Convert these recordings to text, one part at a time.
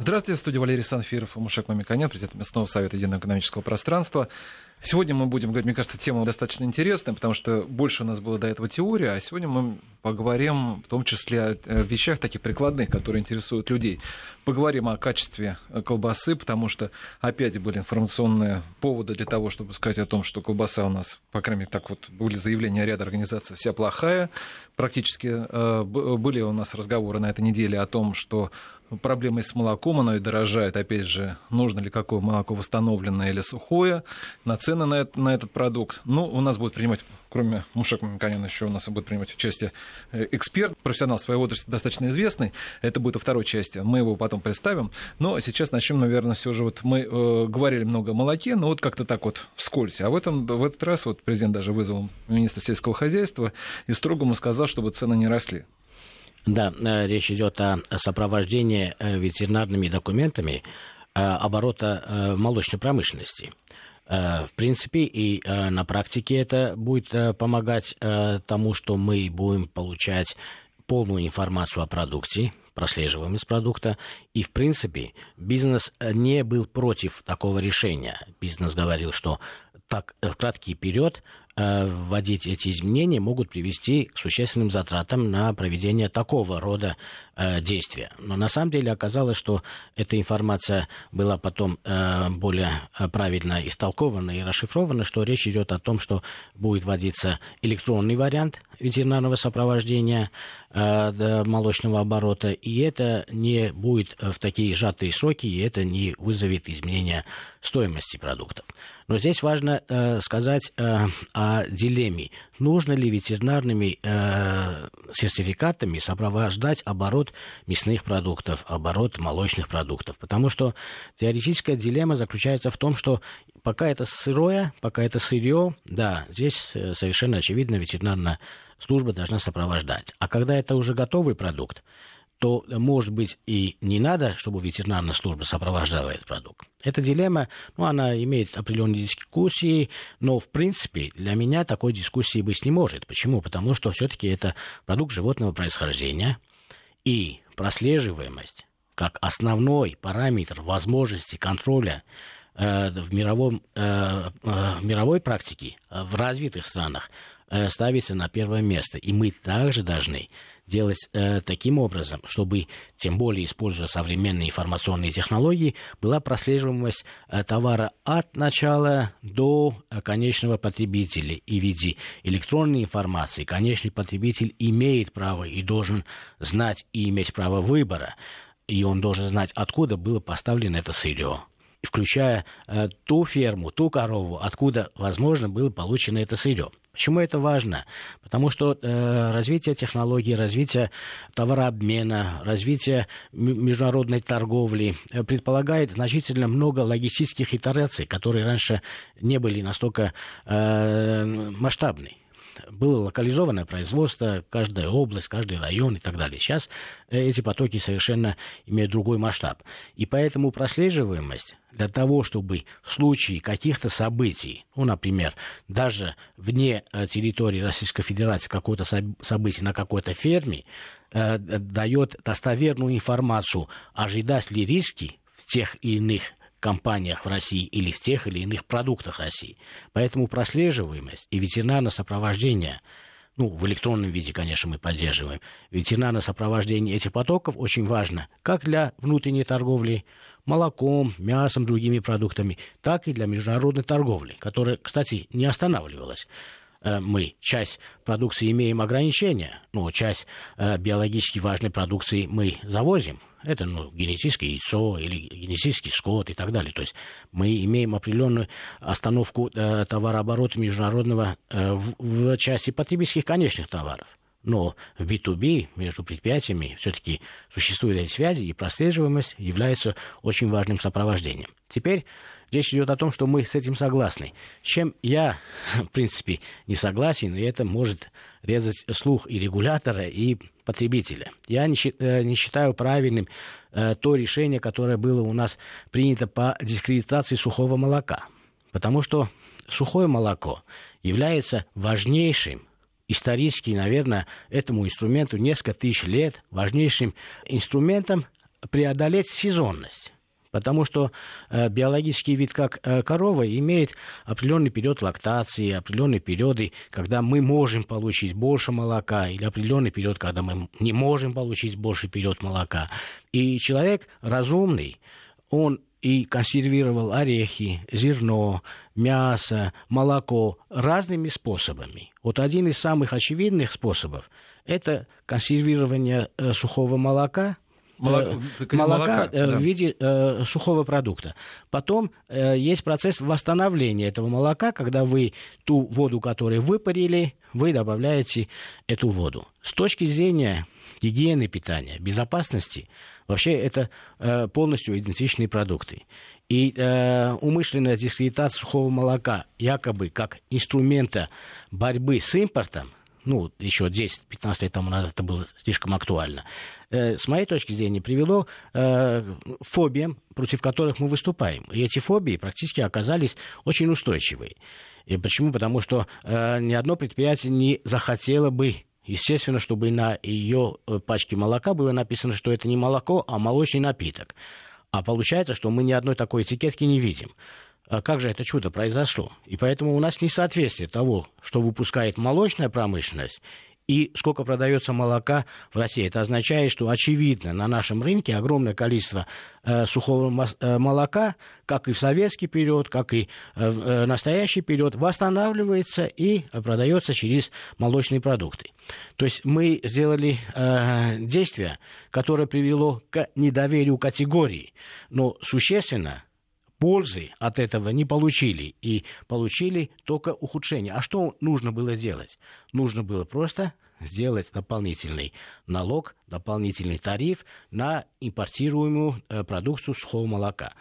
Здравствуйте, студия Валерий Санфиров, Мушек Мамиканян, президент местного совета единого экономического пространства. Сегодня мы будем говорить, мне кажется, тема достаточно интересная, потому что больше у нас было до этого теория, а сегодня мы поговорим в том числе о вещах таких прикладных, которые интересуют людей. Поговорим о качестве э, колбасы, потому что опять были информационные поводы для того, чтобы сказать о том, что колбаса у нас, по крайней мере, так вот были заявления ряда организаций, вся плохая. Практически э, были у нас разговоры на этой неделе о том, что проблемой с молоком, оно и дорожает. Опять же, нужно ли какое молоко восстановленное или сухое, на цены на, это, на этот продукт. Ну, у нас будет принимать, кроме Мушек Мамиканяна, еще у нас будет принимать участие э, эксперт, профессионал своей отрасли, достаточно известный. Это будет во второй части, мы его потом представим. Но сейчас начнем, наверное, все же вот мы э, говорили много о молоке, но вот как-то так вот вскользь. А в, этом, в этот раз вот президент даже вызвал министра сельского хозяйства и строго ему сказал, чтобы цены не росли. Да, э, речь идет о сопровождении э, ветеринарными документами э, оборота молочной промышленности. В принципе, и на практике это будет помогать тому, что мы будем получать полную информацию о продукте, прослеживаемость продукта. И, в принципе, бизнес не был против такого решения. Бизнес говорил, что так, в краткий период вводить эти изменения могут привести к существенным затратам на проведение такого рода э, действия. Но на самом деле оказалось, что эта информация была потом э, более правильно истолкована и расшифрована, что речь идет о том, что будет вводиться электронный вариант ветеринарного сопровождения молочного оборота, и это не будет в такие сжатые сроки, и это не вызовет изменения стоимости продуктов. Но здесь важно э, сказать э, о дилемме. Нужно ли ветеринарными э, сертификатами сопровождать оборот мясных продуктов, оборот молочных продуктов? Потому что теоретическая дилемма заключается в том, что пока это сырое, пока это сырье, да, здесь э, совершенно очевидно ветеринарная служба должна сопровождать. А когда это уже готовый продукт, то, может быть, и не надо, чтобы ветеринарная служба сопровождала этот продукт. Эта дилемма, ну, она имеет определенные дискуссии, но, в принципе, для меня такой дискуссии быть не может. Почему? Потому что все-таки это продукт животного происхождения, и прослеживаемость как основной параметр возможности контроля э, в, мировом, э, э, мировой практике э, в развитых странах ставится на первое место. И мы также должны делать э, таким образом, чтобы, тем более используя современные информационные технологии, была прослеживаемость э, товара от начала до э, конечного потребителя. И в виде электронной информации конечный потребитель имеет право и должен знать и иметь право выбора. И он должен знать, откуда было поставлено это сырье включая э, ту ферму, ту корову, откуда, возможно, было получено это сырье. Почему это важно? Потому что э, развитие технологий, развитие товарообмена, развитие международной торговли э, предполагает значительно много логистических итераций, которые раньше не были настолько э, масштабны было локализованное производство, каждая область, каждый район и так далее. Сейчас э, эти потоки совершенно имеют другой масштаб. И поэтому прослеживаемость для того, чтобы в случае каких-то событий, ну, например, даже вне э, территории Российской Федерации какое-то событие на какой-то ферме, э, дает достоверную информацию, ожидать ли риски в тех или иных компаниях в России или в тех или иных продуктах России. Поэтому прослеживаемость и ветеринарное сопровождение, ну, в электронном виде, конечно, мы поддерживаем, ветеринарное сопровождение этих потоков очень важно как для внутренней торговли молоком, мясом, другими продуктами, так и для международной торговли, которая, кстати, не останавливалась. Э, мы часть продукции имеем ограничения, но часть э, биологически важной продукции мы завозим. Это ну, генетическое яйцо или генетический скот и так далее. То есть мы имеем определенную остановку э, товарооборота международного э, в, в части потребительских конечных товаров. Но в B2B между предприятиями все-таки существуют эти связи, и прослеживаемость является очень важным сопровождением. Теперь Речь идет о том, что мы с этим согласны. Чем я, в принципе, не согласен, и это может резать слух и регулятора, и потребителя. Я не, э, не считаю правильным э, то решение, которое было у нас принято по дискредитации сухого молока. Потому что сухое молоко является важнейшим исторически, наверное, этому инструменту несколько тысяч лет, важнейшим инструментом преодолеть сезонность. Потому что э, биологический вид, как э, корова, имеет определенный период лактации, определенные периоды, когда мы можем получить больше молока, или определенный период, когда мы не можем получить больше период молока. И человек разумный, он и консервировал орехи, зерно, мясо, молоко разными способами. Вот один из самых очевидных способов – это консервирование э, сухого молока – молока, молока, молока да. в виде э, сухого продукта. Потом э, есть процесс восстановления этого молока, когда вы ту воду, которую выпарили, вы добавляете эту воду. С точки зрения гигиены питания, безопасности, вообще это э, полностью идентичные продукты. И э, умышленная дискредитация сухого молока якобы как инструмента борьбы с импортом, ну, еще 10-15 лет тому назад это было слишком актуально, э, с моей точки зрения, привело э, фобиям, против которых мы выступаем. И эти фобии практически оказались очень устойчивые. И почему? Потому что э, ни одно предприятие не захотело бы Естественно, чтобы на ее пачке молока было написано, что это не молоко, а молочный напиток. А получается, что мы ни одной такой этикетки не видим. А как же это чудо произошло? И поэтому у нас несоответствие того, что выпускает молочная промышленность, и сколько продается молока в России. Это означает, что, очевидно, на нашем рынке огромное количество э, сухого э, молока, как и в советский период, как и э, в э, настоящий период, восстанавливается и продается через молочные продукты. То есть мы сделали э, действие, которое привело к недоверию категории, но существенно пользы от этого не получили и получили только ухудшение. А что нужно было сделать? Нужно было просто сделать дополнительный налог, дополнительный тариф на импортируемую э, продукцию сухого молока.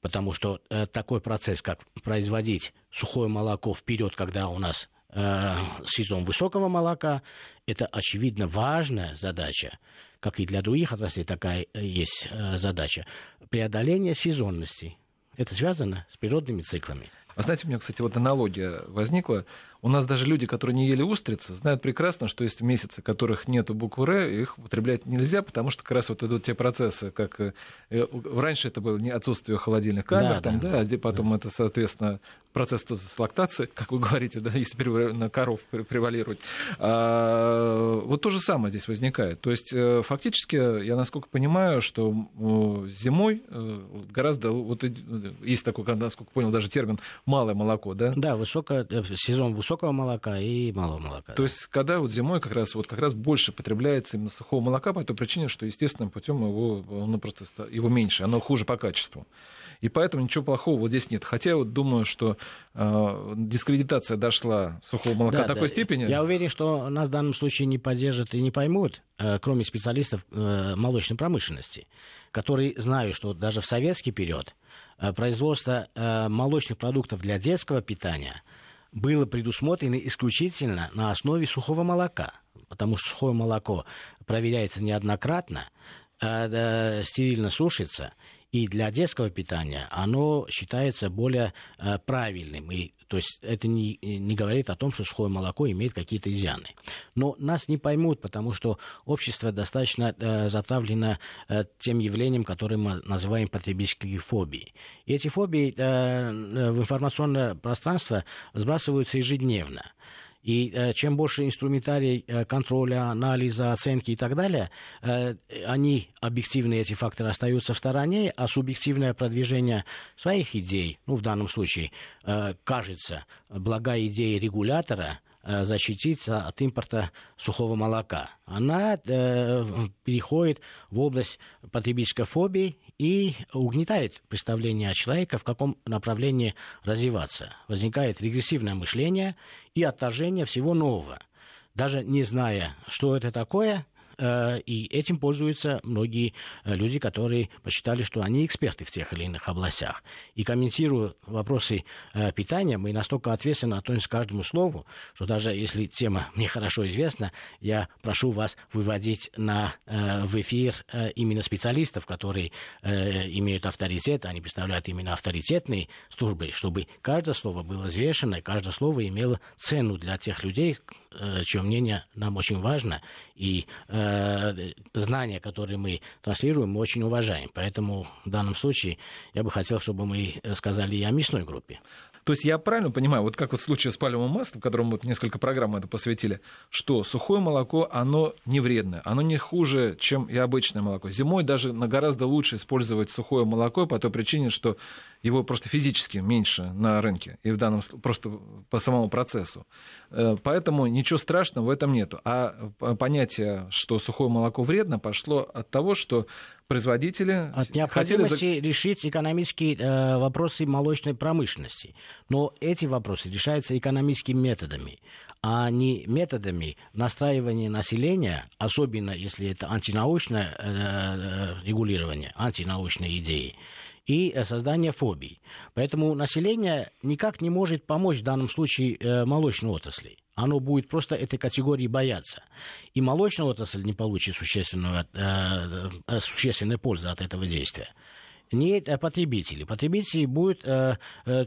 Потому что э, такой процесс, как производить сухое молоко вперед, когда у нас э, сезон высокого молока, это очевидно важная задача, как и для других отраслей такая есть задача. Преодоление сезонности это связано с природными циклами. А знаете, у меня, кстати, вот аналогия возникла. У нас даже люди, которые не ели устрицы, знают прекрасно, что есть месяцы, которых нету буквы «Р», их употреблять нельзя, потому что как раз вот идут те процессы, как э, раньше это было не отсутствие холодильных камер, да, там, да, да, а потом да. это, соответственно, процесс с лактации, как вы говорите, да, если на коров превалировать. А, вот то же самое здесь возникает. То есть э, фактически, я насколько понимаю, что зимой э, гораздо, вот есть такой, насколько понял, даже термин «малое молоко», да? Да, высокое, сезон высокого высокого молока и малого молока. То да. есть, когда вот зимой как раз, вот как раз больше потребляется именно сухого молока по той причине, что естественным путем его, оно просто, его меньше, оно хуже по качеству. И поэтому ничего плохого вот здесь нет. Хотя я вот думаю, что э, дискредитация дошла сухого молока да, такой да. степени. Я уверен, что нас в данном случае не поддержат и не поймут, э, кроме специалистов э, молочной промышленности, которые знают, что даже в советский период э, производство э, молочных продуктов для детского питания – было предусмотрено исключительно на основе сухого молока, потому что сухое молоко проверяется неоднократно, э, стерильно сушится, и для детского питания оно считается более э, правильным. И, то есть это не, не говорит о том, что сухое молоко имеет какие-то изъяны. Но нас не поймут, потому что общество достаточно э, затравлено э, тем явлением, которое мы называем потребительские фобии. И эти фобии э, в информационное пространство сбрасываются ежедневно. И э, чем больше инструментарий э, контроля, анализа, оценки и так далее, э, они, объективные эти факторы, остаются в стороне, а субъективное продвижение своих идей, ну, в данном случае, э, кажется, благая идея регулятора – Э, защититься от импорта сухого молока. Она э, переходит в область потребительской фобии и угнетает представление человека, в каком направлении развиваться. Возникает регрессивное мышление и отторжение всего нового. Даже не зная, что это такое, и этим пользуются многие э, люди, которые посчитали, что они эксперты в тех или иных областях. И комментируя вопросы э, питания, мы настолько ответственно относимся к каждому слову, что даже если тема мне хорошо известна, я прошу вас выводить на, в эфир именно специалистов, которые имеют авторитет, они представляют именно авторитетные службы, чтобы каждое слово было взвешено, каждое слово имело цену для тех людей, э, чье мнение нам очень важно, и э, знания, которые мы транслируем, мы очень уважаем. Поэтому в данном случае я бы хотел, чтобы мы сказали и о мясной группе. То есть я правильно понимаю, вот как вот в случае с пальмовым маслом, которому вот несколько программ это посвятили, что сухое молоко, оно не вредное, оно не хуже, чем и обычное молоко. Зимой даже гораздо лучше использовать сухое молоко по той причине, что его просто физически меньше на рынке, и в данном просто по самому процессу. Э, поэтому ничего страшного в этом нету. А понятие, что сухое молоко вредно, пошло от того, что производители... От необходимости хотели... решить экономические э, вопросы молочной промышленности. Но эти вопросы решаются экономическими методами, а не методами настраивания населения, особенно если это антинаучное э, э регулирование, антинаучные идеи и э, создание фобий. Поэтому население никак не может помочь в данном случае э, молочной отрасли. Оно будет просто этой категории бояться. И молочная отрасль не получит существенного, э, э, существенной пользы от этого действия не потребители. Потребители будут э,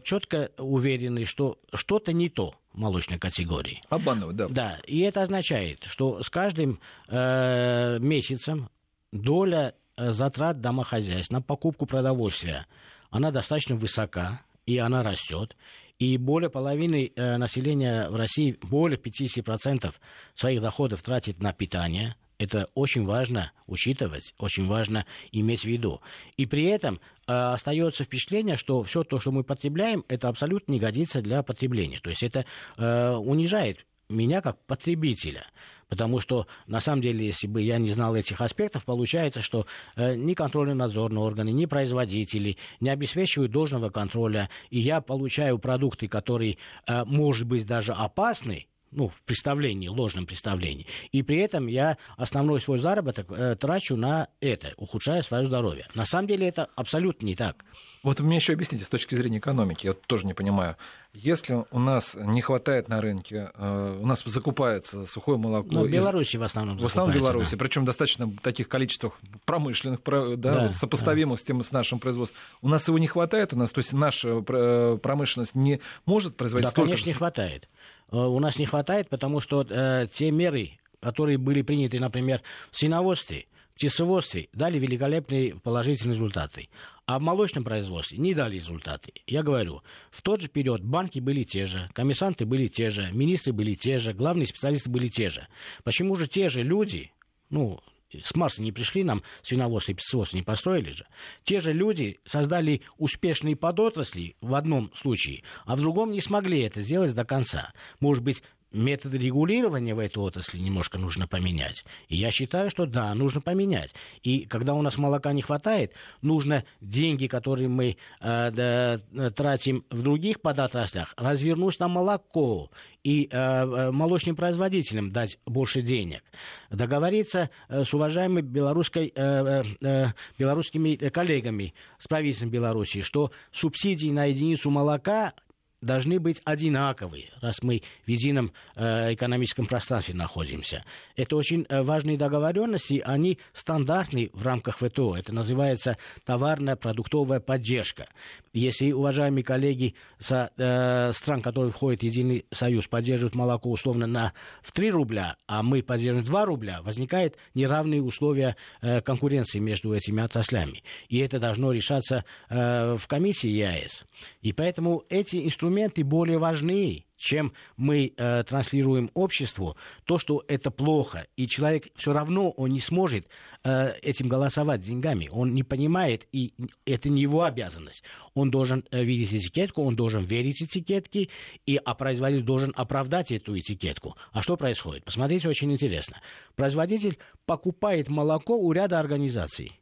четко уверены, что что-то не то молочной категории. Обманывать, да. Да, и это означает, что с каждым э, месяцем доля затрат домохозяйств на покупку продовольствия, она достаточно высока, и она растет. И более половины э, населения в России, более 50% своих доходов тратит на питание. Это очень важно учитывать, очень важно иметь в виду. И при этом э, остается впечатление, что все то, что мы потребляем, это абсолютно не годится для потребления. То есть это э, унижает меня как потребителя. Потому что, на самом деле, если бы я не знал этих аспектов, получается, что э, ни контрольно-надзорные органы, ни производители не обеспечивают должного контроля, и я получаю продукты, которые, э, может быть, даже опасны, ну, в представлении, ложном представлении. И при этом я основной свой заработок э, трачу на это, ухудшая свое здоровье. На самом деле это абсолютно не так. Вот мне еще объясните с точки зрения экономики, я тоже не понимаю. Если у нас не хватает на рынке, э, у нас закупается сухое молоко. Ну, в Беларуси из... в основном В основном в Беларуси, да. причем достаточно таких количествах промышленных, да, да, вот, сопоставимых да. с тем с нашим производством. У нас его не хватает, у нас, то есть наша э, промышленность не может производить да, столько. конечно, не хватает. Э, у нас не хватает, потому что э, те меры, которые были приняты, например, в свиноводстве, птицеводстве дали великолепные положительные результаты. А в молочном производстве не дали результаты. Я говорю, в тот же период банки были те же, комиссанты были те же, министры были те же, главные специалисты были те же. Почему же те же люди, ну, с Марса не пришли нам, свиноводство и птицеводство не построили же. Те же люди создали успешные подотрасли в одном случае, а в другом не смогли это сделать до конца. Может быть, методы регулирования в этой отрасли немножко нужно поменять. И я считаю, что да, нужно поменять. И когда у нас молока не хватает, нужно деньги, которые мы э, да, тратим в других подотраслях, развернуть на молоко и э, э, молочным производителям дать больше денег. Договориться э, с уважаемыми белорусской, э, э, белорусскими коллегами с правительством Беларуси, что субсидии на единицу молока должны быть одинаковые, раз мы в едином э, экономическом пространстве находимся. Это очень э, важные договоренности, они стандартны в рамках ВТО. Это называется товарная продуктовая поддержка. Если уважаемые коллеги со э, стран, которые входят в Единый Союз, поддерживают молоко условно на, в 3 рубля, а мы поддерживаем 2 рубля, возникают неравные условия э, конкуренции между этими отраслями. И это должно решаться э, в комиссии ЕАЭС. И поэтому эти инструменты более важны чем мы э, транслируем обществу, то, что это плохо, и человек все равно он не сможет э, этим голосовать деньгами, он не понимает, и это не его обязанность. Он должен э, видеть этикетку, он должен верить этикетке, и а производитель должен оправдать эту этикетку. А что происходит? Посмотрите, очень интересно. Производитель покупает молоко у ряда организаций.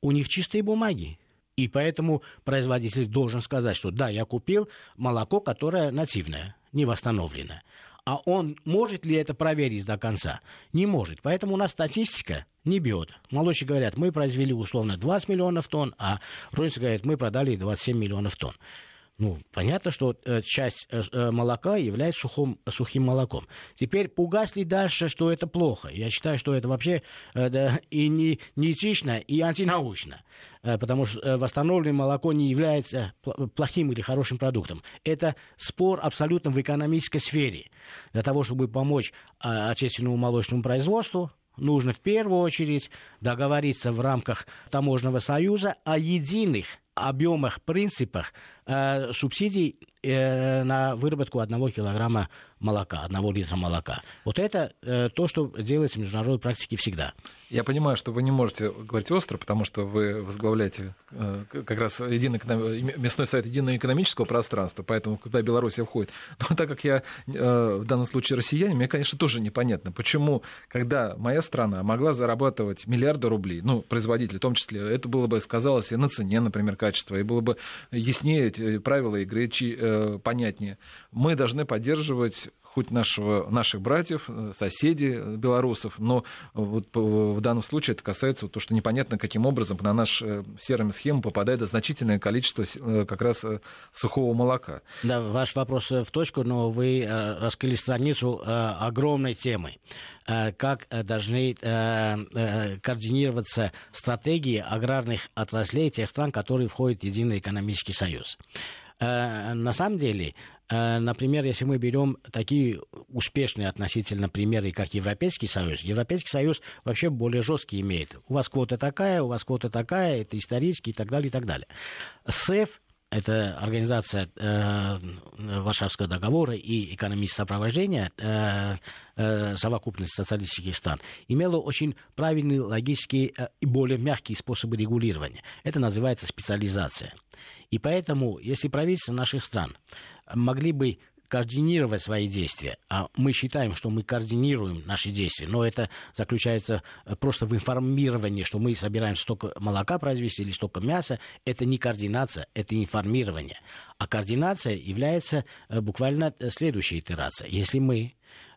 У них чистые бумаги. И поэтому производитель должен сказать, что да, я купил молоко, которое нативное не восстановлено. А он может ли это проверить до конца? Не может. Поэтому у нас статистика не бьет. Молодчики говорят, мы произвели условно 20 миллионов тонн, а розницы говорят, мы продали 27 миллионов тонн. Ну, понятно, что э, часть э, э, молока является сухом, сухим молоком. Теперь пугать дальше, что это плохо? Я считаю, что это вообще да, и не, неэтично, и антинаучно. Потому что восстановленное молоко не является плохим или хорошим продуктом. Это спор абсолютно в экономической сфере. Для того, чтобы помочь отечественному молочному производству, нужно в первую очередь договориться в рамках таможенного союза о единых объемах, принципах э, субсидий э, на выработку одного килограмма молока, одного литра молока. Вот это э, то, что делается в международной практике всегда. Я понимаю, что вы не можете говорить остро, потому что вы возглавляете э, как раз единый, местной совет единого экономического пространства, поэтому куда Белоруссия входит. Но так как я э, в данном случае россиянин, мне, конечно, тоже непонятно, почему, когда моя страна могла зарабатывать миллиарды рублей, ну, производители в том числе, это было бы сказалось и на цене, например, качества, и было бы яснее правила игры, понятнее. Мы должны поддерживать хоть нашего, наших братьев, э, соседей э, белорусов, но вот в данном случае это касается вот то, что непонятно, каким образом на наш э, серыми схему попадает значительное количество как раз сухого молока. Да, ваш вопрос в точку, но вы раскрыли страницу огромной темы как должны координироваться стратегии аграрных отраслей тех стран, которые входят в Единый экономический союз. На самом деле Э, например, если мы берем такие успешные относительно примеры, как Европейский Союз, Европейский Союз вообще более жесткий имеет. У вас квота такая, у вас квота такая, это исторически и так далее, и так далее. СЭФ это организация э, Варшавского договора и экономического сопровождения э, э, совокупности социалистических стран, имела очень правильные, логические э, и более мягкие способы регулирования. Это называется специализация. И поэтому, если правительство наших стран могли бы координировать свои действия. А мы считаем, что мы координируем наши действия, но это заключается э, просто в информировании, что мы собираем столько молока произвести или столько мяса. Это не координация, это информирование. А координация является э, буквально э, следующей итерацией. Если мы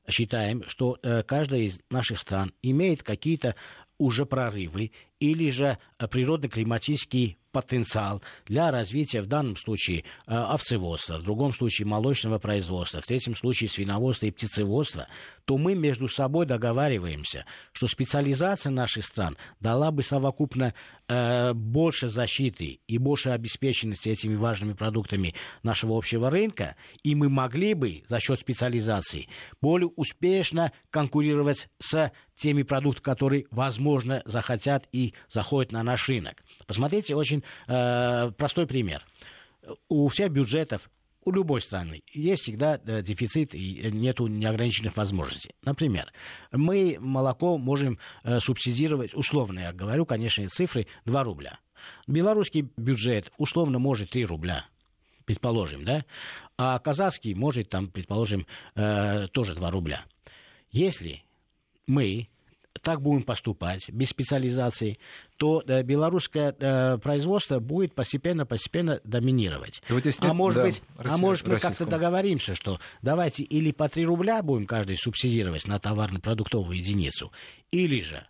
считаем, что каждая из наших стран имеет какие-то уже прорывы или же природно-климатические потенциал для развития в данном случае э, овцеводства, в другом случае молочного производства, в третьем случае свиноводства и птицеводства, то мы между собой договариваемся, что специализация наших стран дала бы совокупно э, больше защиты и больше обеспеченности этими важными продуктами нашего общего рынка, и мы могли бы за счет специализации более успешно конкурировать с теми продуктами, которые, возможно, захотят и заходят на наш рынок. Посмотрите, очень э, простой пример. У всех бюджетов у любой страны есть всегда э, дефицит и нету неограниченных возможностей. Например, мы молоко можем э, субсидировать, условно я говорю, конечно, цифры 2 рубля. Белорусский бюджет условно может 3 рубля предположим, да, а казахский может, там, предположим, э, тоже 2 рубля. Если мы так будем поступать, без специализации, то э, белорусское э, производство будет постепенно-постепенно доминировать. Вот нет, а может да, быть, а Россия, а может мы как-то договоримся, что давайте или по 3 рубля будем каждый субсидировать на товарно-продуктовую единицу, или же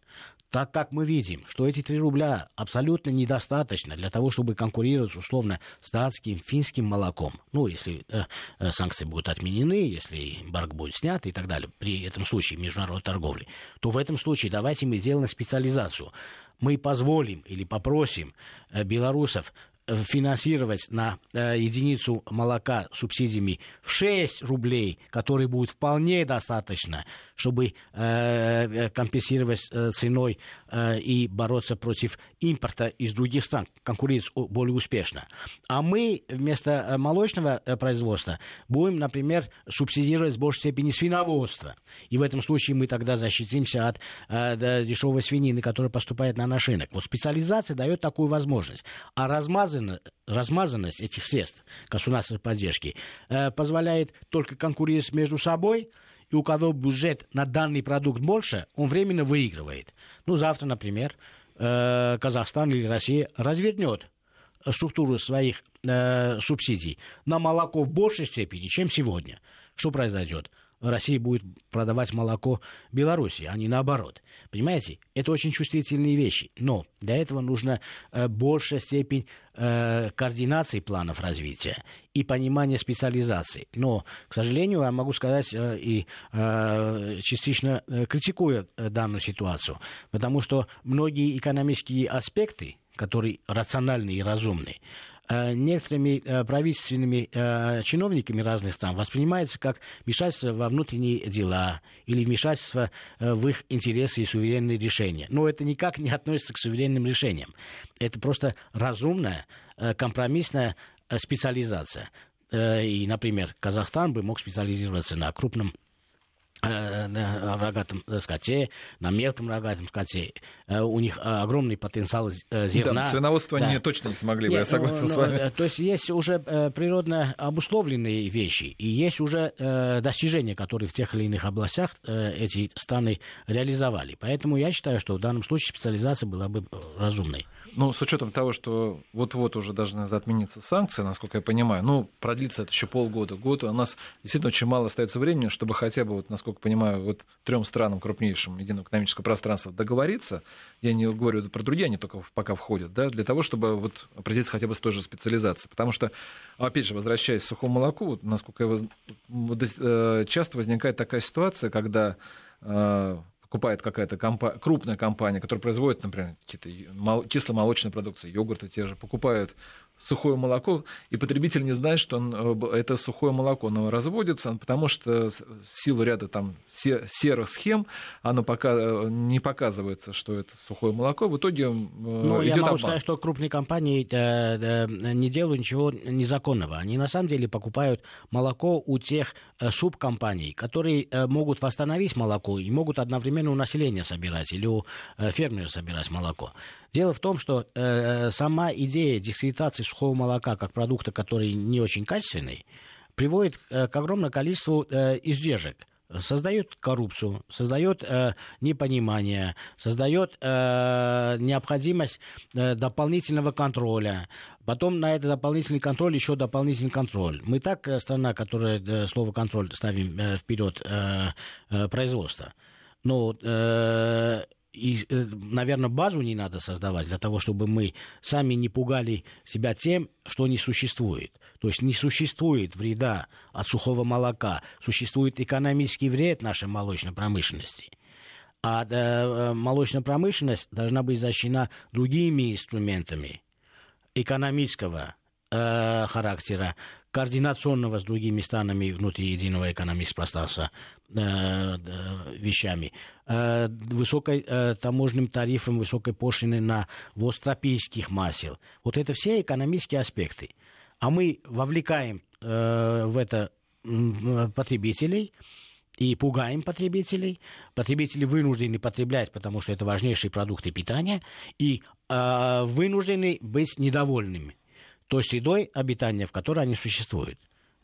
так как мы видим, что эти 3 рубля абсолютно недостаточно для того, чтобы конкурировать условно с датским, финским молоком. Ну, если э, э, санкции будут отменены, если эмбарго будет снят и так далее, при этом случае международной торговли, то в этом случае давайте мы сделаем специализацию мы позволим или попросим э, белорусов финансировать на э, единицу молока субсидиями в 6 рублей, которые будет вполне достаточно, чтобы э, компенсировать э, ценой э, и бороться против импорта из других стран, конкурировать более успешно. А мы вместо э, молочного э, производства будем, например, субсидировать в большей степени свиноводство. И в этом случае мы тогда защитимся от э, дешевой свинины, которая поступает на наш рынок. Вот специализация дает такую возможность. А размазать размазано, размазанность этих средств государственной поддержки э, позволяет только конкурировать между собой, и у кого бюджет на данный продукт больше, он временно выигрывает. Ну, завтра, например, э, Казахстан или Россия развернет структуру своих э, субсидий на молоко в большей степени, чем сегодня. Что произойдет? Россия будет продавать молоко Беларуси, а не наоборот. Понимаете? Это очень чувствительные вещи. Но для этого нужна э, большая степень э, координации планов развития и понимания специализации. Но, к сожалению, я могу сказать э, и э, частично э, критикуя э, данную ситуацию, потому что многие экономические аспекты, которые рациональны и разумны, Э, некоторыми э, правительственными э, чиновниками разных стран воспринимается как вмешательство во внутренние дела или вмешательство в их интересы и суверенные решения. Но это никак не относится к суверенным решениям. Это просто разумная, компромиссная специализация. И, например, Казахстан бы мог специализироваться на крупном Э, на рогатом скоте, на мелком рогатом скоте. Э, у них огромный потенциал э, зерна. Да, свиноводство да. они точно не смогли бы, Нет, я согласен ну, с вами. То есть есть уже природно обусловленные вещи, и есть уже достижения, которые в тех или иных областях эти страны реализовали. Поэтому я считаю, что в данном случае специализация была бы разумной. Ну, с учетом того, что вот-вот уже должны отмениться санкции, насколько я понимаю, ну, продлится это еще полгода, год, у нас действительно очень мало остается времени, чтобы хотя бы, вот, насколько понимаю, вот трем странам крупнейшим единого экономического пространства договориться, я не говорю про другие, они только пока входят, да, для того, чтобы вот определиться хотя бы с той же специализацией. Потому что, опять же, возвращаясь к сухому молоку, вот, насколько я, э, часто возникает такая ситуация, когда э, покупает какая-то компа- крупная компания, которая производит, например, какие-то кисломолочные продукции, йогурты те же, покупают сухое молоко, и потребитель не знает, что он, э, это сухое молоко, оно разводится, потому что в силу ряда там серых схем оно пока э, не показывается, что это сухое молоко, в итоге э, ну, идет я могу обман. сказать, что крупные компании не делают ничего незаконного. Они на самом деле покупают молоко у тех субкомпаний, которые могут восстановить молоко и могут одновременно у населения собирать или у фермера собирать молоко. Дело в том, что сама идея дискредитации сухого молока как продукта, который не очень качественный, приводит э, к огромному количеству э, издержек создает коррупцию, создает э, непонимание, создает э, необходимость э, дополнительного контроля. Потом на этот дополнительный контроль еще дополнительный контроль. Мы так э, страна, которая э, слово контроль ставим э, вперед э, производства. Но э, и, э, наверное, базу не надо создавать для того, чтобы мы сами не пугали себя тем, что не существует. То есть не существует вреда от сухого молока, существует экономический вред нашей молочной промышленности. А э, молочная промышленность должна быть защищена другими инструментами экономического э, характера, координационного с другими странами внутри единого экономического пространства э, вещами, э, высокой э, таможенным тарифом, высокой пошлиной на ввоз тропических масел. Вот это все экономические аспекты. А мы вовлекаем в это потребителей, и пугаем потребителей. Потребители вынуждены потреблять, потому что это важнейшие продукты питания, и э, вынуждены быть недовольными той средой обитания, в которой они существуют.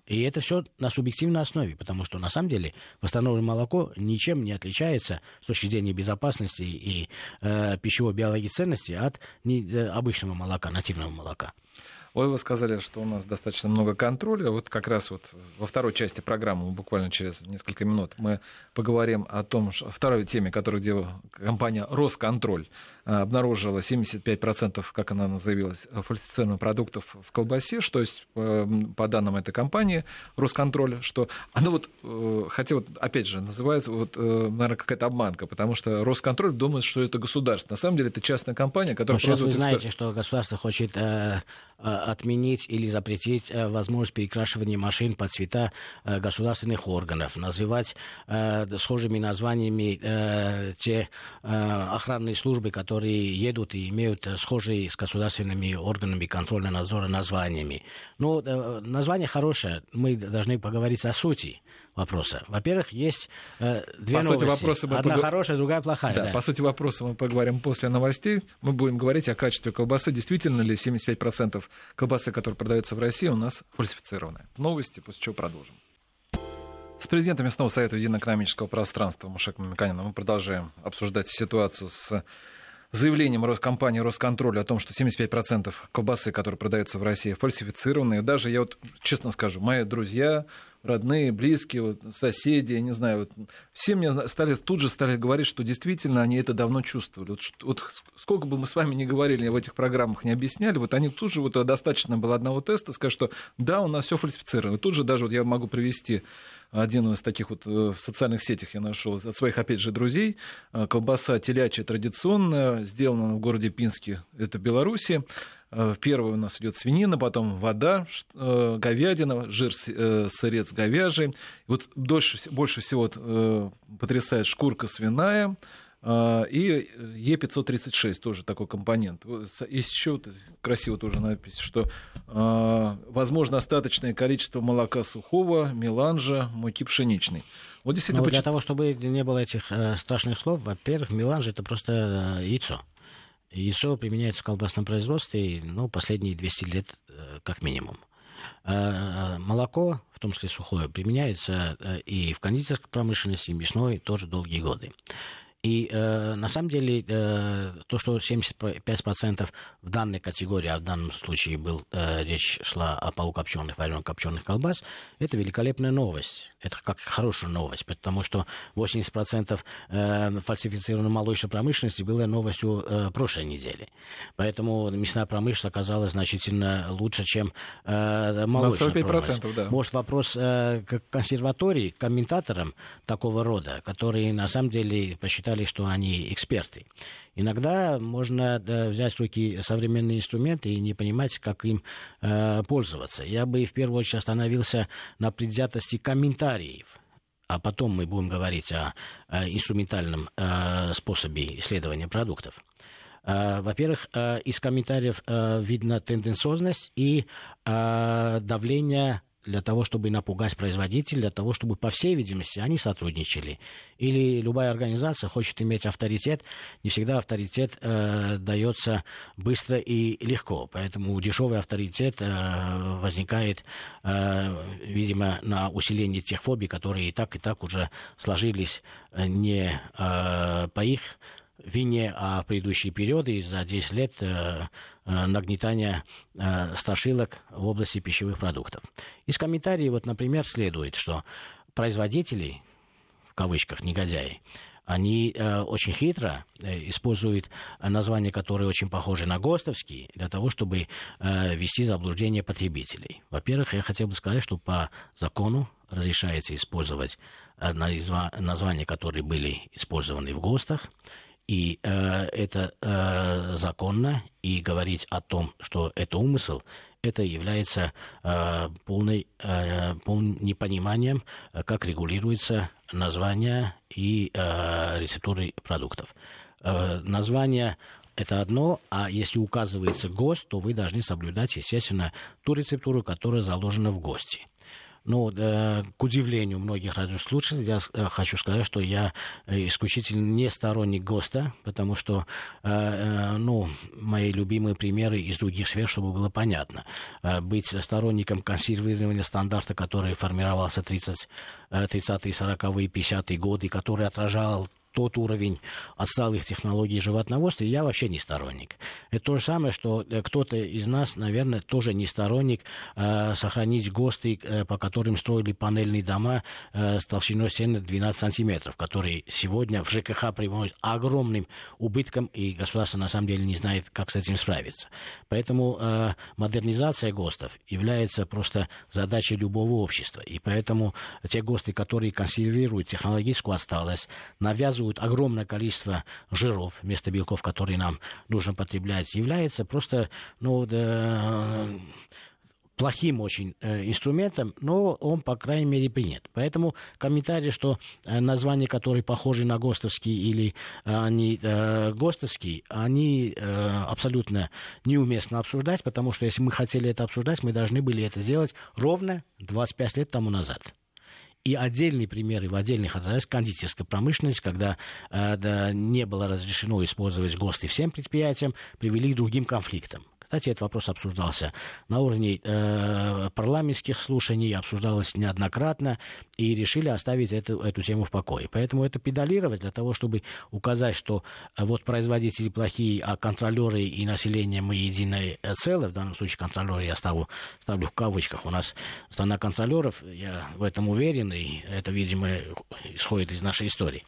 И это все на субъективной основе, потому что на самом деле восстановленное молоко ничем не отличается с точки зрения безопасности и э, пищевой биологии ценности от не, э, обычного молока, нативного молока. Ой, вы сказали, что у нас достаточно много контроля. Вот как раз вот во второй части программы, буквально через несколько минут, мы поговорим о том, что, второй теме, которую делала компания «Росконтроль». А, обнаружила 75%, как она заявилась, фальсифицированных продуктов в колбасе, что есть, э, по данным этой компании «Росконтроль», что она вот, э, хотя вот, опять же, называется, вот, э, наверное, какая-то обманка, потому что «Росконтроль» думает, что это государство. На самом деле это частная компания, которая... Но сейчас вы знаете, что государство хочет отменить или запретить э, возможность перекрашивания машин под цвета э, государственных органов, называть э, схожими названиями те охранные службы, которые едут и имеют схожие с государственными органами контроля надзора названиями. Но название хорошее, мы должны поговорить о сути вопроса. Во-первых, есть э, две по новости. Сути, вопросы Одна пог... хорошая, другая плохая. Да, да. По сути вопроса мы поговорим после новостей. Мы будем говорить о качестве колбасы. Действительно ли 75% колбасы, которая продается в России, у нас фальсифицированная? Новости, после чего продолжим. С президентом местного совета единоэкономического пространства Мушеком Миканином мы продолжаем обсуждать ситуацию с заявлением Роскомпании Росконтроля о том, что 75% колбасы, которые продаются в России, фальсифицированные. Даже я вот честно скажу, мои друзья, родные, близкие, вот, соседи, я не знаю, вот, все мне стали, тут же стали говорить, что действительно они это давно чувствовали. Вот, вот сколько бы мы с вами не говорили в этих программах, не объясняли, вот они тут же, вот достаточно было одного теста, сказать, что да, у нас все фальсифицировано. Тут же даже вот я могу привести один из таких вот э, в социальных сетях я нашел от своих, опять же, друзей. Э, колбаса телячья традиционная, сделана в городе Пинске, это Беларуси. Э, первый у нас идет свинина, потом вода, говядина, жир, сырец говяжий. Вот дольше, больше всего потрясает шкурка свиная, и Е536 тоже такой компонент. Есть еще красиво тоже надпись, что возможно остаточное количество молока сухого, меланжа, муки пшеничной. Вот действительно, ну, для того, чтобы не было этих страшных слов, во-первых, меланж это просто яйцо. Яйцо применяется в колбасном производстве ну, последние 200 лет э, как минимум. А, а, молоко, в том числе сухое, применяется э, и в кондитерской промышленности, и мясной тоже долгие годы. И э, на самом деле э, то, что 75% в данной категории, а в данном случае был, э, речь шла о полукопченых, вареных копченых колбас, это великолепная новость. Это как хорошая новость, потому что 80% э, фальсифицированной молочной промышленности было новостью э, прошлой недели. Поэтому мясная промышленность оказалась значительно лучше, чем э, молочная промышленность. Да. Может, вопрос к консерватории, к комментаторам такого рода, которые на самом деле посчитали считали, что они эксперты. Иногда можно да, взять в руки современные инструменты и не понимать, как им э, пользоваться. Я бы в первую очередь остановился на предвзятости комментариев а потом мы будем говорить о, о инструментальном э, способе исследования продуктов. Э, во-первых, э, из комментариев э, видно тенденциозность и давление для того, чтобы напугать производителей, для того, чтобы, по всей видимости, они сотрудничали. Или любая организация хочет иметь авторитет, не всегда авторитет э, дается быстро и легко. Поэтому дешевый авторитет э, возникает, э, видимо, на усилении тех фобий, которые и так, и так уже сложились э, не э, по их вине, а предыдущие периоды и за 10 лет э, э, нагнетания э, страшилок в области пищевых продуктов. Из комментариев, вот, например, следует, что производители, в кавычках, негодяи, они э, очень хитро э, используют названия, которые очень похожи на ГОСТовские, для того, чтобы э, ввести заблуждение потребителей. Во-первых, я хотел бы сказать, что по закону разрешается использовать названия, которые были использованы в ГОСТах, и э, это э, законно, и говорить о том, что это умысел, это является э, полной, э, полным непониманием, как регулируется название и э, рецептуры продуктов. Э, название это одно, а если указывается ГОСТ, то вы должны соблюдать, естественно, ту рецептуру, которая заложена в ГОСТе. Но, э, к удивлению многих радиослушателей, я э, хочу сказать, что я э, исключительно не сторонник ГОСТа, потому что, ну, мои любимые примеры из других сфер, чтобы было понятно. Быть сторонником консервирования стандарта, который формировался 30, 30-е, 40-е, 50-е годы, который отражал тот уровень отсталых технологий животноводства, я вообще не сторонник. Это то же самое, что э, кто-то из нас, наверное, тоже не сторонник э, сохранить ГОСТы, э, по которым строили панельные дома э, с толщиной стены 12 сантиметров, которые сегодня в ЖКХ приводят огромным убытком, и государство на самом деле не знает, как с этим справиться. Поэтому э, модернизация ГОСТов является просто задачей любого общества. И поэтому те ГОСТы, которые консервируют технологическую отсталость, навязывают образуют огромное количество жиров вместо белков, которые нам нужно потреблять, является просто ну, да, плохим очень э, инструментом, но он, по крайней мере, принят. Поэтому комментарий, что э, названия, которые похожи на ГОСТовские или э, они э, ГОСТовские, они э, абсолютно неуместно обсуждать, потому что если мы хотели это обсуждать, мы должны были это сделать ровно 25 лет тому назад. И отдельные примеры в отдельных отраслях кондитерской промышленности, когда э, да, не было разрешено использовать ГОСТы всем предприятиям, привели к другим конфликтам Кстати, этот вопрос обсуждался на уровне э, парламентских слушаний, обсуждалось неоднократно, и решили оставить эту, эту тему в покое. Поэтому это педалировать для того, чтобы указать, что э, вот производители плохие, а контролеры и население мы единое целое, в данном случае контролеры я ставлю, ставлю в кавычках, у нас страна контролеров, я в этом уверен, и это, видимо, исходит из нашей истории.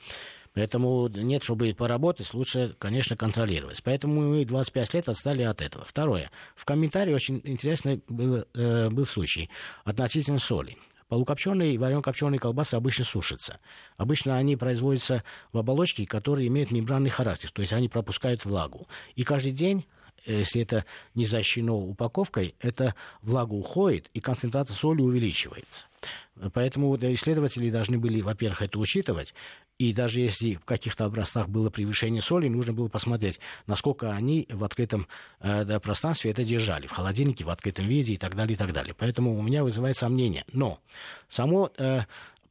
Поэтому нет, чтобы поработать, лучше, конечно, контролировать. Поэтому мы 25 лет отстали от этого. Второе. В комментарии очень интересный был, э, был случай относительно соли. Полукопченые и варено-копченые колбасы обычно сушатся. Обычно они производятся в оболочке, которые имеют мембранный характер, то есть они пропускают влагу. И каждый день если это не защищено упаковкой, эта влага уходит, и концентрация соли увеличивается. Поэтому исследователи должны были, во-первых, это учитывать, и даже если в каких-то образцах было превышение соли, нужно было посмотреть, насколько они в открытом э, пространстве это держали, в холодильнике, в открытом виде и так далее, и так далее. Поэтому у меня вызывает сомнение. Но само э,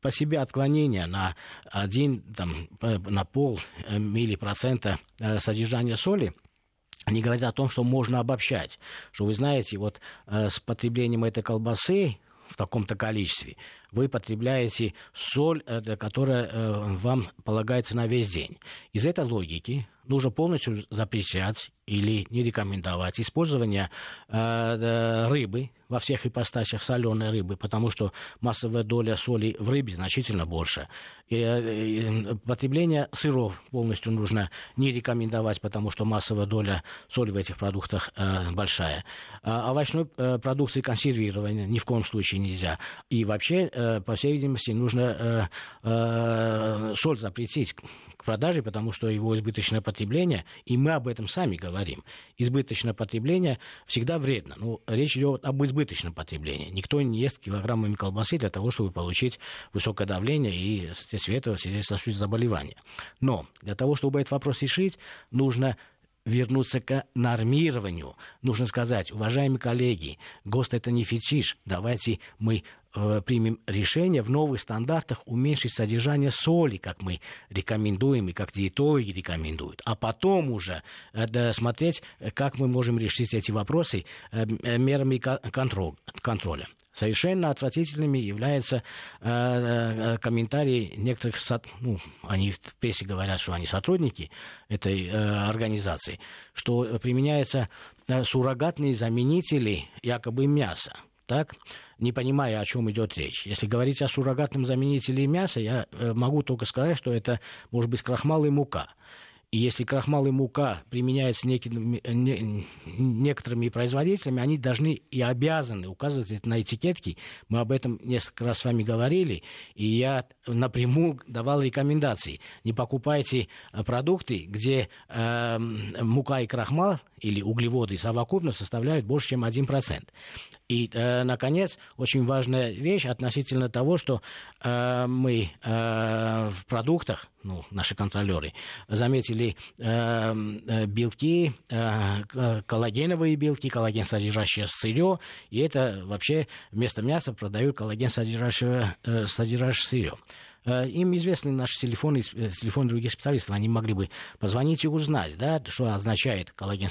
по себе отклонение на один, там, на пол э, миллипроцента э, содержания соли – они говорят о том, что можно обобщать, что вы знаете, вот э, с потреблением этой колбасы в таком-то количестве, вы потребляете соль, э, которая э, вам полагается на весь день. Из этой логики нужно полностью запрещать или не рекомендовать использование э, рыбы во всех ипостасях соленой рыбы, потому что массовая доля соли в рыбе значительно больше. И, потребление сыров полностью нужно не рекомендовать, потому что массовая доля соли в этих продуктах большая. А овощной продукции консервирования ни в коем случае нельзя. И вообще, по всей видимости, нужно э, э, соль запретить к продаже, потому что его избыточное потребление, и мы об этом сами говорим, избыточное потребление всегда вредно. Ну, речь идет об избыточном потреблении. Никто не ест килограммами колбасы для того, чтобы получить высокое давление и, вследствие этого, сердечно-сосудистые заболевания. Но для того, чтобы этот вопрос решить, нужно вернуться к нормированию. Нужно сказать, уважаемые коллеги, ГОСТ это не фетиш, давайте мы Э, примем решение в новых стандартах уменьшить содержание соли, как мы рекомендуем и как диетологи рекомендуют, а потом уже э, смотреть, как мы можем решить эти вопросы э, мерами контроля. Совершенно отвратительными являются э, комментарии некоторых, ну, они в прессе говорят, что они сотрудники этой э, организации, что применяются э, суррогатные заменители якобы мяса так, не понимая, о чем идет речь. Если говорить о суррогатном заменителе мяса, я э, могу только сказать, что это может быть крахмал и мука. И если крахмал и мука применяются некими, не, некоторыми производителями, они должны и обязаны указывать это на этикетке. Мы об этом несколько раз с вами говорили, и я напрямую давал рекомендации. Не покупайте э, продукты, где э, мука и крахмал или углеводы совокупно составляют больше, чем 1%. И, э, наконец, очень важная вещь относительно того, что э, мы э, в продуктах, ну, наши контролеры, заметили э, э белки, э, коллагеновые белки, коллаген содержащее сырье, и это вообще вместо мяса продают коллаген содержащее, э, содержащее сырье. Э, им известны наши телефоны, э, телефоны других специалистов. Они могли бы позвонить и узнать, да, что означает коллаген.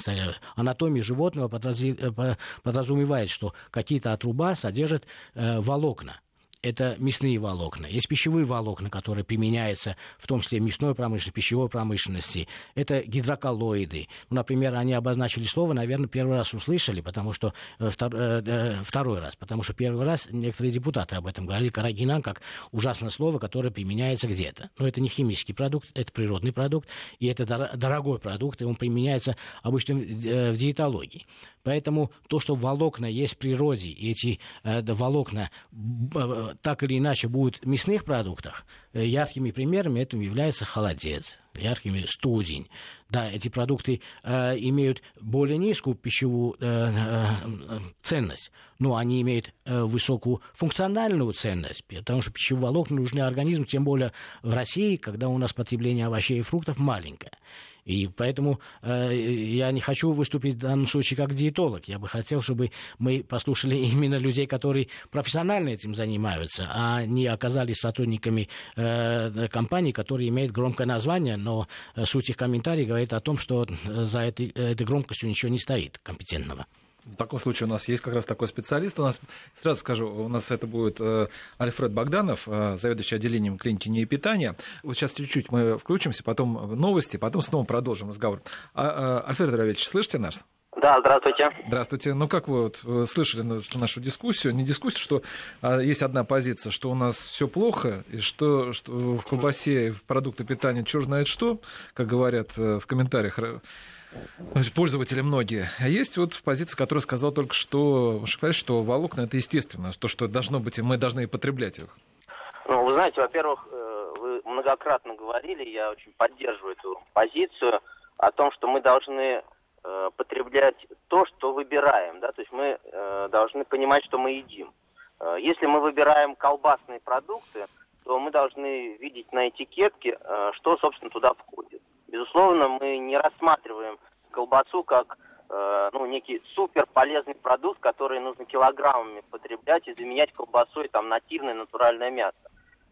Анатомия животного э, подразумевает, что какие-то отруба содержат волокна это мясные волокна. Есть пищевые волокна, которые применяются в том числе в мясной промышленности, пищевой промышленности. Это гидроколлоиды. Ну, например, они обозначили слово, наверное, первый раз услышали, потому что э, втор, э, э, второй раз, потому что первый раз некоторые депутаты об этом говорили, карагинан, как ужасное слово, которое применяется где-то. Но это не химический продукт, это природный продукт, и это дорогой продукт, и он применяется обычно в диетологии. Поэтому то, что волокна есть в природе, и эти э, волокна э, так или иначе будут в мясных продуктах, э, яркими примерами этим является холодец, яркими студень. Да, эти продукты э, имеют более низкую пищевую э, э, ценность, но они имеют э, высокую функциональную ценность, потому что пищевые волокна нужны организму, тем более в России, когда у нас потребление овощей и фруктов маленькое. И поэтому э, я не хочу выступить в данном случае как диетолог. Я бы хотел, чтобы мы послушали именно людей, которые профессионально этим занимаются, а не оказались сотрудниками э, компаний, которые имеют громкое название, но суть их комментариев говорит о том, что за этой, этой громкостью ничего не стоит компетентного. В таком случае у нас есть как раз такой специалист. У нас, сразу скажу, у нас это будет э, Альфред Богданов, э, заведующий отделением клиники не питания. Вот сейчас чуть-чуть мы включимся, потом новости, потом снова продолжим разговор. А, э, Альфред Равильевич, слышите нас? Да, здравствуйте. Здравствуйте. Ну, как вы вот слышали нашу дискуссию? Не дискуссию, что а, есть одна позиция, что у нас все плохо, и что, что в колбасе в продукты питания черт знает что, как говорят в комментариях пользователи многие. А есть вот позиция, которая сказала только что, что волокна это естественно, то, что должно быть, и мы должны потреблять их. Ну, вы знаете, во-первых, э, вы многократно говорили, я очень поддерживаю эту позицию о том, что мы должны э, потреблять то, что выбираем, да, то есть мы э, должны понимать, что мы едим. Если мы выбираем колбасные продукты, то мы должны видеть на этикетке, что, собственно, туда входит. Безусловно, мы не рассматриваем колбасу как э, ну, некий супер полезный продукт, который нужно килограммами потреблять и заменять колбасой там нативное натуральное мясо.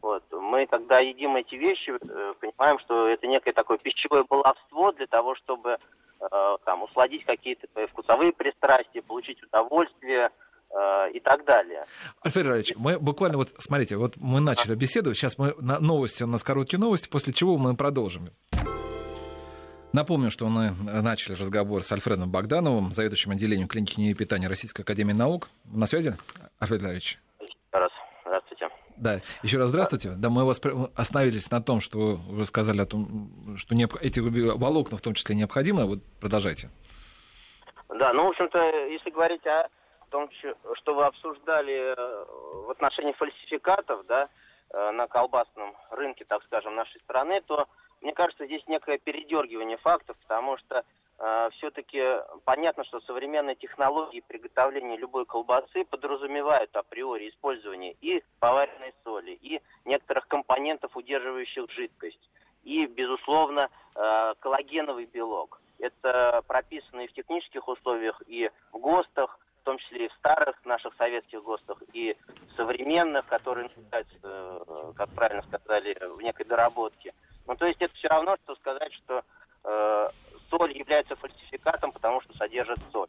Вот. Мы, когда едим эти вещи, э, понимаем, что это некое такое пищевое баловство для того, чтобы э, там, усладить какие-то вкусовые пристрастия, получить удовольствие, э, и так далее. Альфред Ильич, мы буквально вот, смотрите, вот мы начали беседу, сейчас мы на новости, у нас короткие новости, после чего мы продолжим. Напомню, что мы начали разговор с Альфредом Богдановым, заведующим отделением клиники не питания Российской Академии Наук. На связи, Альфред Ильич? Раз. Здравствуйте. Да, еще раз здравствуйте. Да, мы вас остановились на том, что вы сказали о том, что не, эти волокна в том числе необходимы. Вот продолжайте. Да, ну, в общем-то, если говорить о том, что вы обсуждали э, в отношении фальсификатов, да, э, на колбасном рынке, так скажем, нашей страны, то мне кажется, здесь некое передергивание фактов, потому что э, все-таки понятно, что современные технологии приготовления любой колбасы подразумевают априори использование и поваренной соли, и некоторых компонентов, удерживающих жидкость, и, безусловно, э, коллагеновый белок. Это прописано и в технических условиях, и в ГОСТах, в том числе и в старых наших советских ГОСТах, и современных, которые нуждаются, э, как правильно сказали, в некой доработке. Ну, то есть это все равно, что сказать, что э, соль является фальсификатом, потому что содержит соль.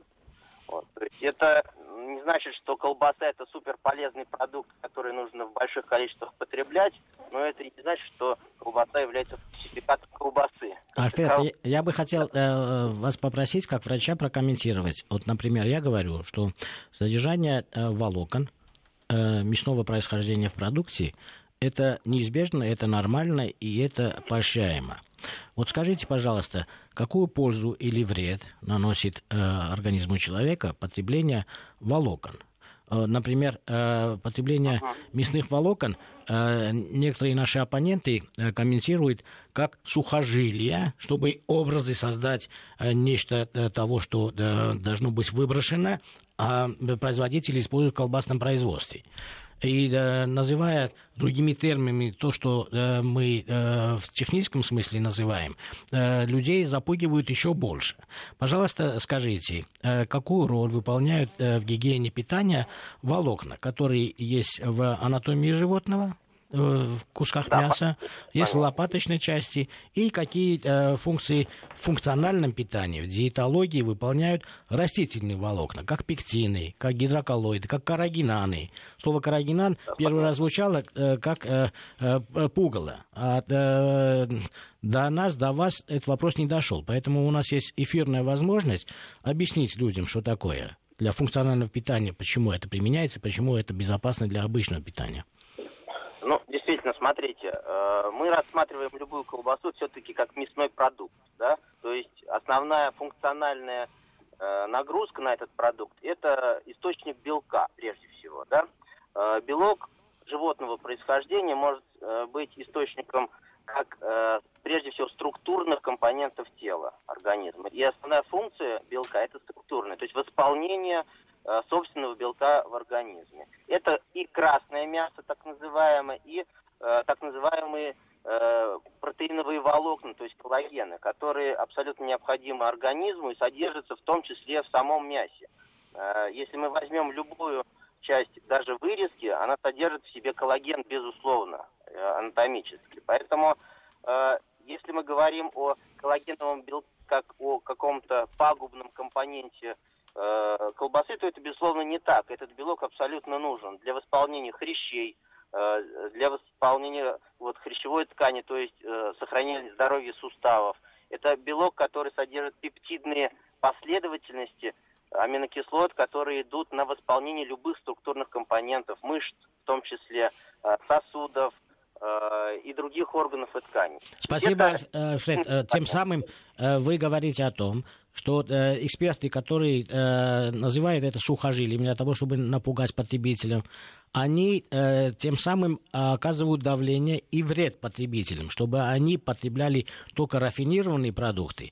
Вот. То есть это не значит, что колбаса это супер полезный продукт, который нужно в больших количествах потреблять, но это не значит, что колбаса является фальсификатом колбасы. Альфред, Кол... я, я бы хотел э, вас попросить, как врача, прокомментировать. Вот, например, я говорю, что содержание э, волокон э, мясного происхождения в продукте это неизбежно, это нормально и это поощряемо. Вот скажите, пожалуйста, какую пользу или вред наносит э, организму человека потребление волокон? Э, например, э, потребление мясных волокон э, некоторые наши оппоненты э, комментируют как сухожилия, чтобы образы создать э, нечто э, того, что э, должно быть выброшено, а производители используют в колбасном производстве и э, называя другими терминами то, что э, мы э, в техническом смысле называем, э, людей запугивают еще больше. Пожалуйста, скажите, э, какую роль выполняют э, в гигиене питания волокна, которые есть в анатомии животного? В кусках да, мяса, есть в лопаточной части, и какие э, функции в функциональном питании, в диетологии выполняют растительные волокна, как пектины, как гидроколлоиды, как карагинаны. Слово карагинан первый раз звучало э, как э, э, пугало, а э, до нас, до вас этот вопрос не дошел. Поэтому у нас есть эфирная возможность объяснить людям, что такое для функционального питания, почему это применяется, почему это безопасно для обычного питания. Ну, действительно, смотрите, э, мы рассматриваем любую колбасу все-таки как мясной продукт, да, то есть основная функциональная э, нагрузка на этот продукт – это источник белка, прежде всего, да. Э, белок животного происхождения может быть источником как прежде всего структурных компонентов тела организма. И основная функция белка – это структурная, то есть восполнение собственного белка в организме. Это и красное мясо, так называемое, и э, так называемые э, протеиновые волокна, то есть коллагены, которые абсолютно необходимы организму и содержатся в том числе в самом мясе. Э, если мы возьмем любую часть, даже вырезки, она содержит в себе коллаген, безусловно, э, анатомически. Поэтому э, если мы говорим о коллагеновом белке как о каком-то пагубном компоненте э, колбасы, то это, безусловно, не так. Этот белок абсолютно нужен для восполнения хрящей, э, для восполнения вот, хрящевой ткани, то есть э, сохранения здоровья суставов. Это белок, который содержит пептидные последовательности аминокислот, которые идут на восполнение любых структурных компонентов мышц, в том числе э, сосудов, Э, и других органов и тканей. Спасибо, Это... Э, Фред. Э, тем самым вы говорите о том, что эксперты, которые называют это сухожилием для того, чтобы напугать потребителя, они тем самым оказывают давление и вред потребителям, чтобы они потребляли только рафинированные продукты,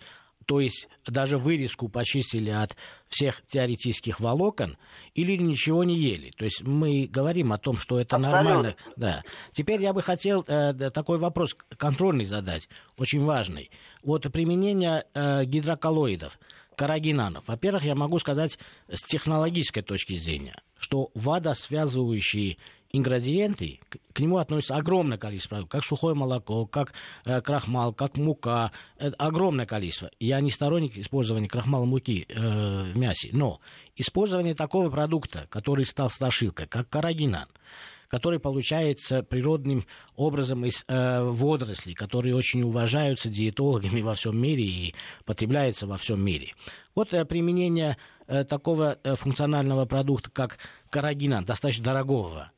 то есть даже вырезку почистили от всех теоретических волокон или ничего не ели. То есть мы говорим о том, что это Абсолютно. нормально. Да. Теперь я бы хотел э, такой вопрос контрольный задать, очень важный. Вот применение э, гидроколлоидов, карагинанов. Во-первых, я могу сказать с технологической точки зрения, что водосвязывающие ингредиенты, к, нему относится огромное количество продуктов, как сухое молоко, как э, крахмал, как мука, это огромное количество. Я не сторонник использования крахмала муки э, в мясе, но использование такого продукта, который стал страшилкой, как карагинан, который получается природным образом из э, водорослей, которые очень уважаются диетологами во всем мире и потребляются во всем мире. Вот э, применение э, такого э, функционального продукта, как карагинан, достаточно дорогого,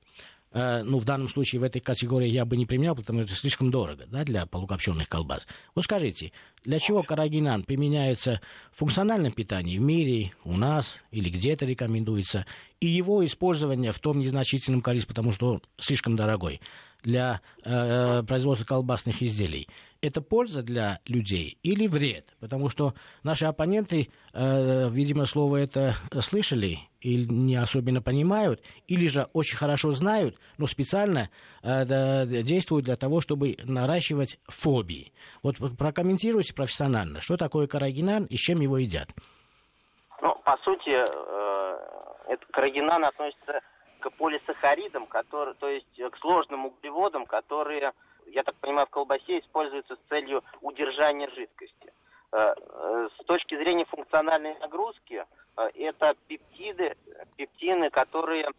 ну, в данном случае в этой категории я бы не применял, потому что это слишком дорого да, для полукопченых колбас. Вот скажите, для чего карагинан применяется в функциональном питании в мире, у нас или где-то рекомендуется, и его использование в том незначительном количестве, потому что он слишком дорогой для э, производства колбасных изделий, это польза для людей или вред? Потому что наши оппоненты, э, видимо, слово это слышали или не особенно понимают, или же очень хорошо знают, но специально э, да, действуют для того, чтобы наращивать фобии. Вот прокомментируйте профессионально, что такое карагинан и с чем его едят. Ну, по сути, э, это карагинан относится к полисахаридам, которые, то есть к сложным углеводам, которые, я так понимаю, в колбасе используются с целью удержания жидкости. Э, э, с точки зрения функциональной нагрузки, э, это пептиды, пептины, которые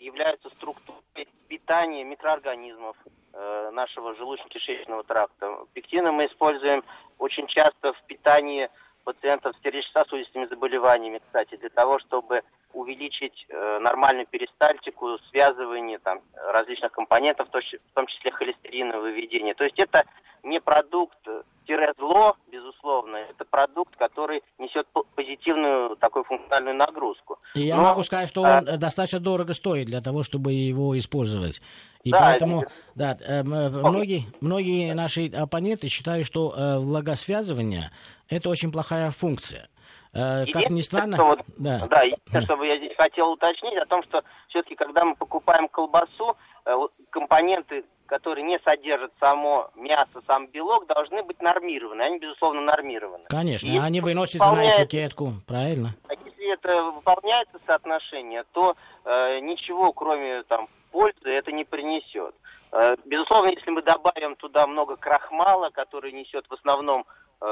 являются структурой питания микроорганизмов нашего желудочно-кишечного тракта. Пектины мы используем очень часто в питании пациентов с сердечно-сосудистыми заболеваниями, кстати, для того, чтобы увеличить э, нормальную перистальтику, связывание там, различных компонентов, в том числе холестериновое выведение. То есть это не продукт зло, безусловно, это продукт, который несет позитивную такую функциональную нагрузку. И я Но, могу сказать, что он а... достаточно дорого стоит для того, чтобы его использовать. И да, поэтому, это... да, э, многие, многие наши оппоненты считают, что э, влагосвязывание это очень плохая функция. Э, как ни странно... Что вот, да, да единственное, что я здесь хотел уточнить, о том, что все-таки, когда мы покупаем колбасу, э, компоненты, которые не содержат само мясо, сам белок, должны быть нормированы. Они, безусловно, нормированы. Конечно, и они выносятся выполняется... на этикетку, правильно. А если это выполняется соотношение, то э, ничего, кроме там, пользы, это не принесет. Э, безусловно, если мы добавим туда много крахмала, который несет в основном э,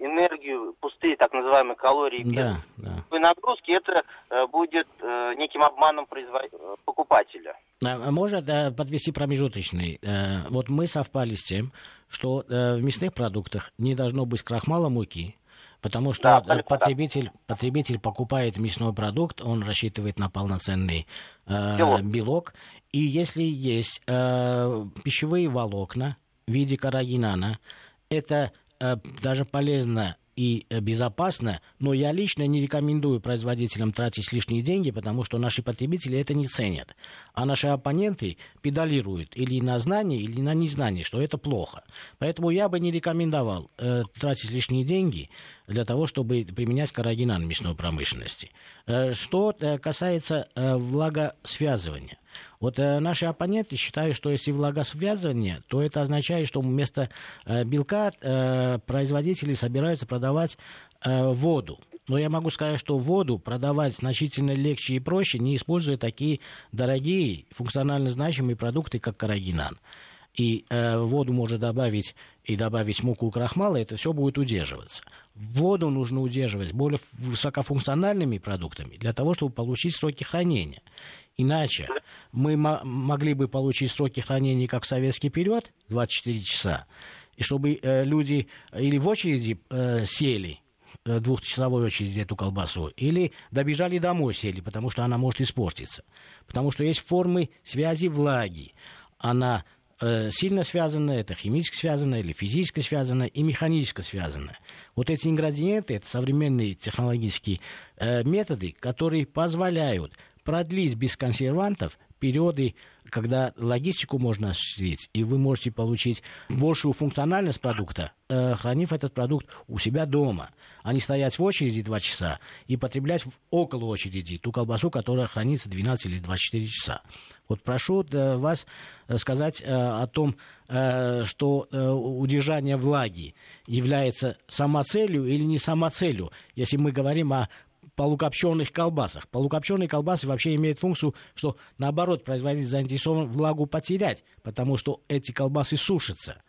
энергию, пустые так называемые калории без да, да. нагрузки, это э, будет неким обманом производ... покупателя. А можно да, подвести промежуточный? Вот мы совпали с тем, что в мясных продуктах не должно быть крахмала муки, Потому что да, потребитель, да. потребитель покупает мясной продукт, он рассчитывает на полноценный э, белок. белок. И если есть э, пищевые волокна в виде карагинана, это э, даже полезно и э, безопасно, но я лично не рекомендую производителям тратить лишние деньги, потому что наши потребители это не ценят. А наши оппоненты педалируют или на знание, или на незнание, что это плохо. Поэтому я бы не рекомендовал э, тратить лишние деньги для того, чтобы применять карагинан в мясной промышленности. Э, что э, касается э, влагосвязывания. Вот э, наши оппоненты считают, что если влагосвязывание, то это означает, что вместо э, белка э, производители собираются продавать э, воду. Но я могу сказать, что воду продавать значительно легче и проще, не используя такие дорогие, функционально значимые продукты, как карагинан. и э, воду можно добавить и добавить муку крахмала, это все будет удерживаться. Воду нужно удерживать более высокофункциональными продуктами для того, чтобы получить сроки хранения. Иначе мы могли бы получить сроки хранения, как в советский период, 24 часа, и чтобы э, люди или в очереди э, сели, э, двухчасовой очереди эту колбасу, или добежали домой сели, потому что она может испортиться. Потому что есть формы связи влаги. Она сильно связана, это химически связано, или физически связано, и механически связано. Вот эти ингредиенты, это современные технологические методы, которые позволяют продлить без консервантов периоды, когда логистику можно осуществить, и вы можете получить большую функциональность продукта, э, хранив этот продукт у себя дома, а не стоять в очереди 2 часа и потреблять около очереди ту колбасу, которая хранится 12 или 24 часа. Вот прошу э, вас э, сказать о том, что удержание влаги является самоцелью или не самоцелью, если мы говорим о полукопченых колбасах. Полукопченые колбасы вообще имеют функцию, что наоборот производитель заинтересован влагу потерять, потому что эти колбасы сушатся.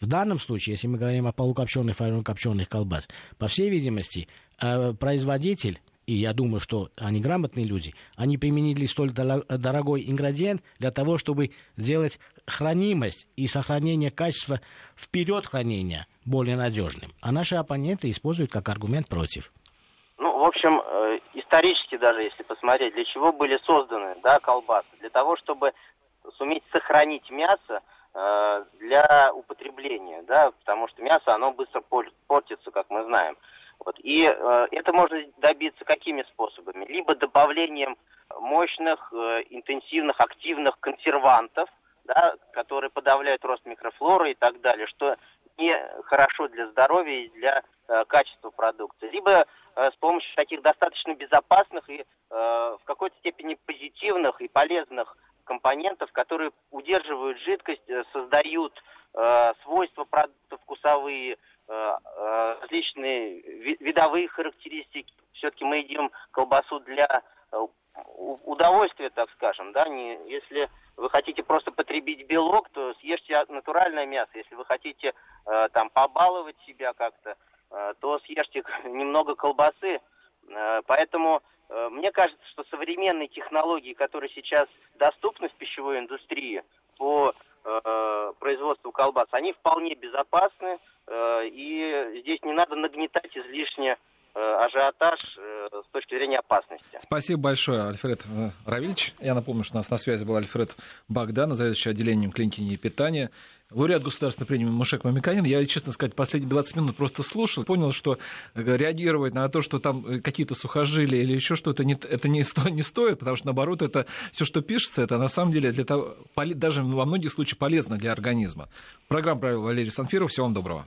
В данном случае, если мы говорим о полукопченых, фармокопченых колбас, по всей видимости, э, производитель, и я думаю, что они грамотные люди, они применили столь дорогой ингредиент для того, чтобы сделать хранимость и сохранение качества вперед хранения более надежным. А наши оппоненты используют как аргумент против. Ну, в общем, э, исторически даже, если посмотреть, для чего были созданы да, колбасы? Для того, чтобы суметь сохранить мясо э, для употребления, да, потому что мясо, оно быстро портится, как мы знаем. Вот. И э, это можно добиться какими способами? Либо добавлением мощных, интенсивных, активных консервантов, да, которые подавляют рост микрофлоры и так далее, что не хорошо для здоровья и для э, качества продукции. Либо с помощью таких достаточно безопасных и э, в какой-то степени позитивных и полезных компонентов, которые удерживают жидкость, э, создают свойства продуктов вкусовые, различные видовые характеристики. Все-таки мы едим колбасу для удовольствия, так скажем, да, не, если вы хотите просто потребить белок, то съешьте натуральное мясо. Если вы хотите э, там побаловать себя как-то, Э, то съешьте немного колбасы. Э, поэтому э, мне кажется, что современные технологии, которые сейчас доступны в пищевой индустрии по производству колбас, они вполне безопасны, и здесь не надо нагнетать излишне ажиотаж с точки зрения опасности. Спасибо большое, Альфред Равильевич. Я напомню, что у нас на связи был Альфред Богдан, заведующий отделением клиники питания лауреат государственной премии Мушек Мамиканин. Я, честно сказать, последние 20 минут просто слушал, понял, что э, реагировать на то, что там э, какие-то сухожилия или еще что-то, это не, сто, не стоит, потому что, наоборот, это все, что пишется, это на самом деле для того, даже во многих случаях полезно для организма. Программу провел Валерий Санфиров. Всего вам доброго.